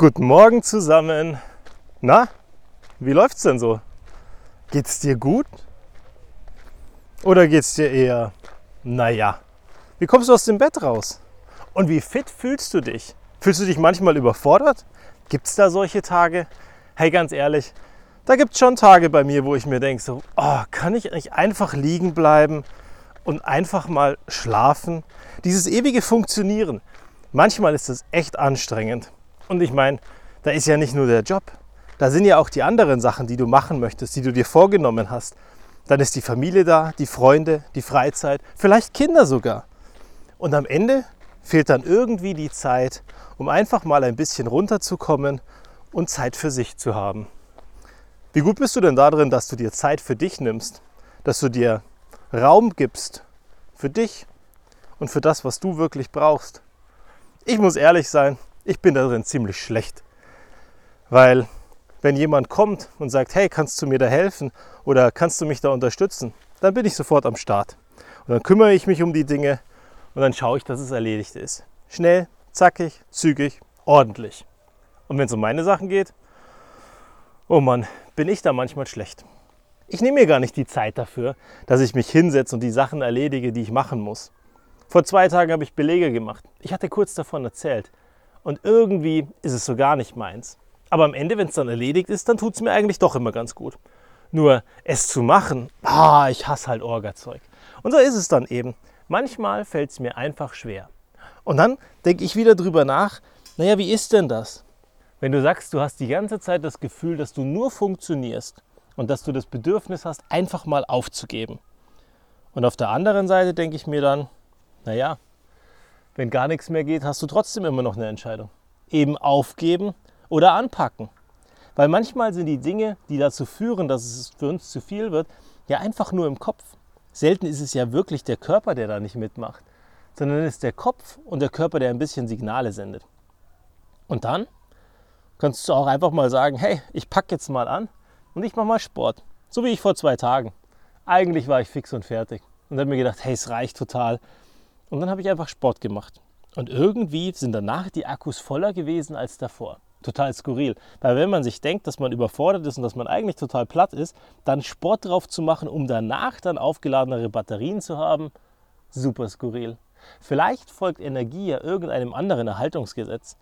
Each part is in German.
Guten Morgen zusammen. Na, wie läuft's denn so? Geht's dir gut? Oder geht's dir eher, naja? Wie kommst du aus dem Bett raus? Und wie fit fühlst du dich? Fühlst du dich manchmal überfordert? Gibt's da solche Tage? Hey, ganz ehrlich, da gibt's schon Tage bei mir, wo ich mir denke, so, oh, kann ich nicht einfach liegen bleiben und einfach mal schlafen? Dieses ewige Funktionieren. Manchmal ist es echt anstrengend. Und ich meine, da ist ja nicht nur der Job. Da sind ja auch die anderen Sachen, die du machen möchtest, die du dir vorgenommen hast. Dann ist die Familie da, die Freunde, die Freizeit, vielleicht Kinder sogar. Und am Ende fehlt dann irgendwie die Zeit, um einfach mal ein bisschen runterzukommen und Zeit für sich zu haben. Wie gut bist du denn darin, dass du dir Zeit für dich nimmst, dass du dir Raum gibst für dich und für das, was du wirklich brauchst? Ich muss ehrlich sein, ich bin darin ziemlich schlecht. Weil wenn jemand kommt und sagt, hey, kannst du mir da helfen oder kannst du mich da unterstützen, dann bin ich sofort am Start. Und dann kümmere ich mich um die Dinge und dann schaue ich, dass es erledigt ist. Schnell, zackig, zügig, ordentlich. Und wenn es um meine Sachen geht, oh Mann, bin ich da manchmal schlecht. Ich nehme mir gar nicht die Zeit dafür, dass ich mich hinsetze und die Sachen erledige, die ich machen muss. Vor zwei Tagen habe ich Belege gemacht. Ich hatte kurz davon erzählt. Und irgendwie ist es so gar nicht meins. Aber am Ende, wenn es dann erledigt ist, dann tut es mir eigentlich doch immer ganz gut. Nur es zu machen, ah, ich hasse halt Orgazeug. Und so ist es dann eben. Manchmal fällt es mir einfach schwer. Und dann denke ich wieder drüber nach, naja, wie ist denn das? Wenn du sagst, du hast die ganze Zeit das Gefühl, dass du nur funktionierst und dass du das Bedürfnis hast, einfach mal aufzugeben. Und auf der anderen Seite denke ich mir dann, naja, wenn gar nichts mehr geht, hast du trotzdem immer noch eine Entscheidung. Eben aufgeben oder anpacken. Weil manchmal sind die Dinge, die dazu führen, dass es für uns zu viel wird, ja einfach nur im Kopf. Selten ist es ja wirklich der Körper, der da nicht mitmacht, sondern es ist der Kopf und der Körper, der ein bisschen Signale sendet. Und dann kannst du auch einfach mal sagen, hey, ich packe jetzt mal an und ich mache mal Sport. So wie ich vor zwei Tagen. Eigentlich war ich fix und fertig und habe mir gedacht, hey, es reicht total. Und dann habe ich einfach Sport gemacht. Und irgendwie sind danach die Akkus voller gewesen als davor. Total skurril. Weil wenn man sich denkt, dass man überfordert ist und dass man eigentlich total platt ist, dann Sport drauf zu machen, um danach dann aufgeladenere Batterien zu haben, super skurril. Vielleicht folgt Energie ja irgendeinem anderen Erhaltungsgesetz,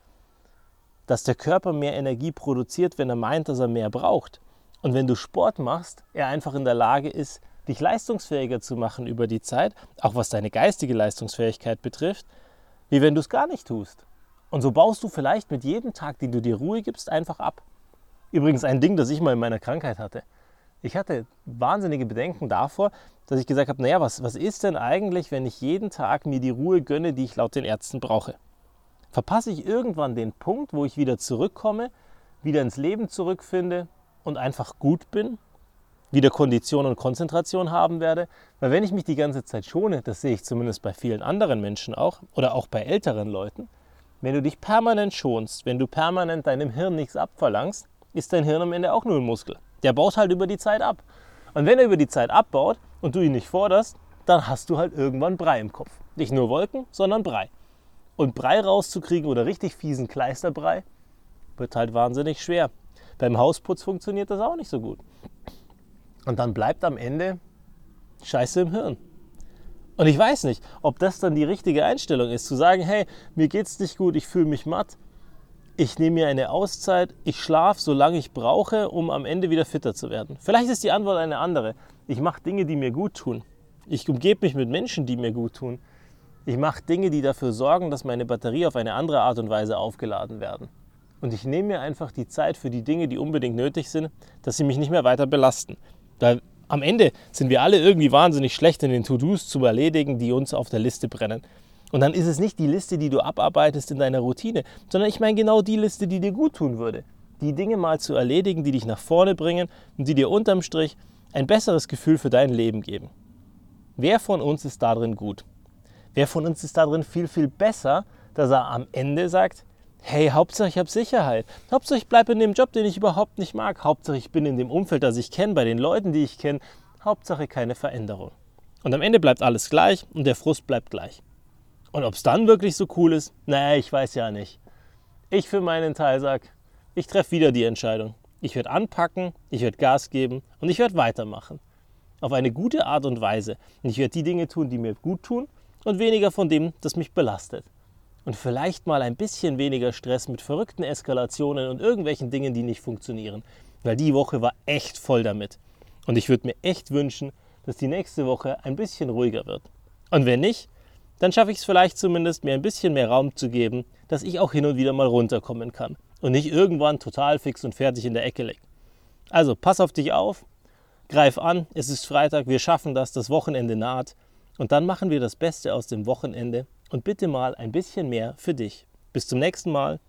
dass der Körper mehr Energie produziert, wenn er meint, dass er mehr braucht. Und wenn du Sport machst, er einfach in der Lage ist, dich leistungsfähiger zu machen über die Zeit, auch was deine geistige Leistungsfähigkeit betrifft, wie wenn du es gar nicht tust. Und so baust du vielleicht mit jedem Tag, den du dir Ruhe gibst, einfach ab. Übrigens ein Ding, das ich mal in meiner Krankheit hatte. Ich hatte wahnsinnige Bedenken davor, dass ich gesagt habe, naja, was, was ist denn eigentlich, wenn ich jeden Tag mir die Ruhe gönne, die ich laut den Ärzten brauche? Verpasse ich irgendwann den Punkt, wo ich wieder zurückkomme, wieder ins Leben zurückfinde und einfach gut bin wieder Kondition und Konzentration haben werde. Weil wenn ich mich die ganze Zeit schone, das sehe ich zumindest bei vielen anderen Menschen auch oder auch bei älteren Leuten, wenn du dich permanent schonst, wenn du permanent deinem Hirn nichts abverlangst, ist dein Hirn am Ende auch nur ein Muskel. Der baut halt über die Zeit ab. Und wenn er über die Zeit abbaut und du ihn nicht forderst, dann hast du halt irgendwann Brei im Kopf. Nicht nur Wolken, sondern Brei. Und Brei rauszukriegen oder richtig fiesen Kleisterbrei wird halt wahnsinnig schwer. Beim Hausputz funktioniert das auch nicht so gut. Und dann bleibt am Ende Scheiße im Hirn. Und ich weiß nicht, ob das dann die richtige Einstellung ist, zu sagen, hey, mir geht's nicht gut, ich fühle mich matt, ich nehme mir eine Auszeit, ich schlafe, solange ich brauche, um am Ende wieder fitter zu werden. Vielleicht ist die Antwort eine andere. Ich mache Dinge, die mir gut tun. Ich umgebe mich mit Menschen, die mir gut tun. Ich mache Dinge, die dafür sorgen, dass meine Batterie auf eine andere Art und Weise aufgeladen werden. Und ich nehme mir einfach die Zeit für die Dinge, die unbedingt nötig sind, dass sie mich nicht mehr weiter belasten. Weil am Ende sind wir alle irgendwie wahnsinnig schlecht in den To-Dos zu erledigen, die uns auf der Liste brennen. Und dann ist es nicht die Liste, die du abarbeitest in deiner Routine, sondern ich meine genau die Liste, die dir gut tun würde. Die Dinge mal zu erledigen, die dich nach vorne bringen und die dir unterm Strich ein besseres Gefühl für dein Leben geben. Wer von uns ist darin gut? Wer von uns ist darin viel, viel besser, dass er am Ende sagt, hey, Hauptsache ich habe Sicherheit. Hauptsache ich bleibe in dem Job, den ich überhaupt nicht mag. Hauptsache ich bin in dem Umfeld, das ich kenne, bei den Leuten, die ich kenne. Hauptsache keine Veränderung. Und am Ende bleibt alles gleich und der Frust bleibt gleich. Und ob es dann wirklich so cool ist, naja, ich weiß ja nicht. Ich für meinen Teil sage, ich treffe wieder die Entscheidung. Ich werde anpacken, ich werde Gas geben und ich werde weitermachen. Auf eine gute Art und Weise. Und ich werde die Dinge tun, die mir gut tun und weniger von dem, das mich belastet. Und vielleicht mal ein bisschen weniger Stress mit verrückten Eskalationen und irgendwelchen Dingen, die nicht funktionieren. Weil die Woche war echt voll damit. Und ich würde mir echt wünschen, dass die nächste Woche ein bisschen ruhiger wird. Und wenn nicht, dann schaffe ich es vielleicht zumindest, mir ein bisschen mehr Raum zu geben, dass ich auch hin und wieder mal runterkommen kann und nicht irgendwann total fix und fertig in der Ecke liegt. Also pass auf dich auf, greif an, es ist Freitag, wir schaffen das, das Wochenende naht und dann machen wir das Beste aus dem Wochenende und bitte mal ein bisschen mehr für dich. Bis zum nächsten Mal.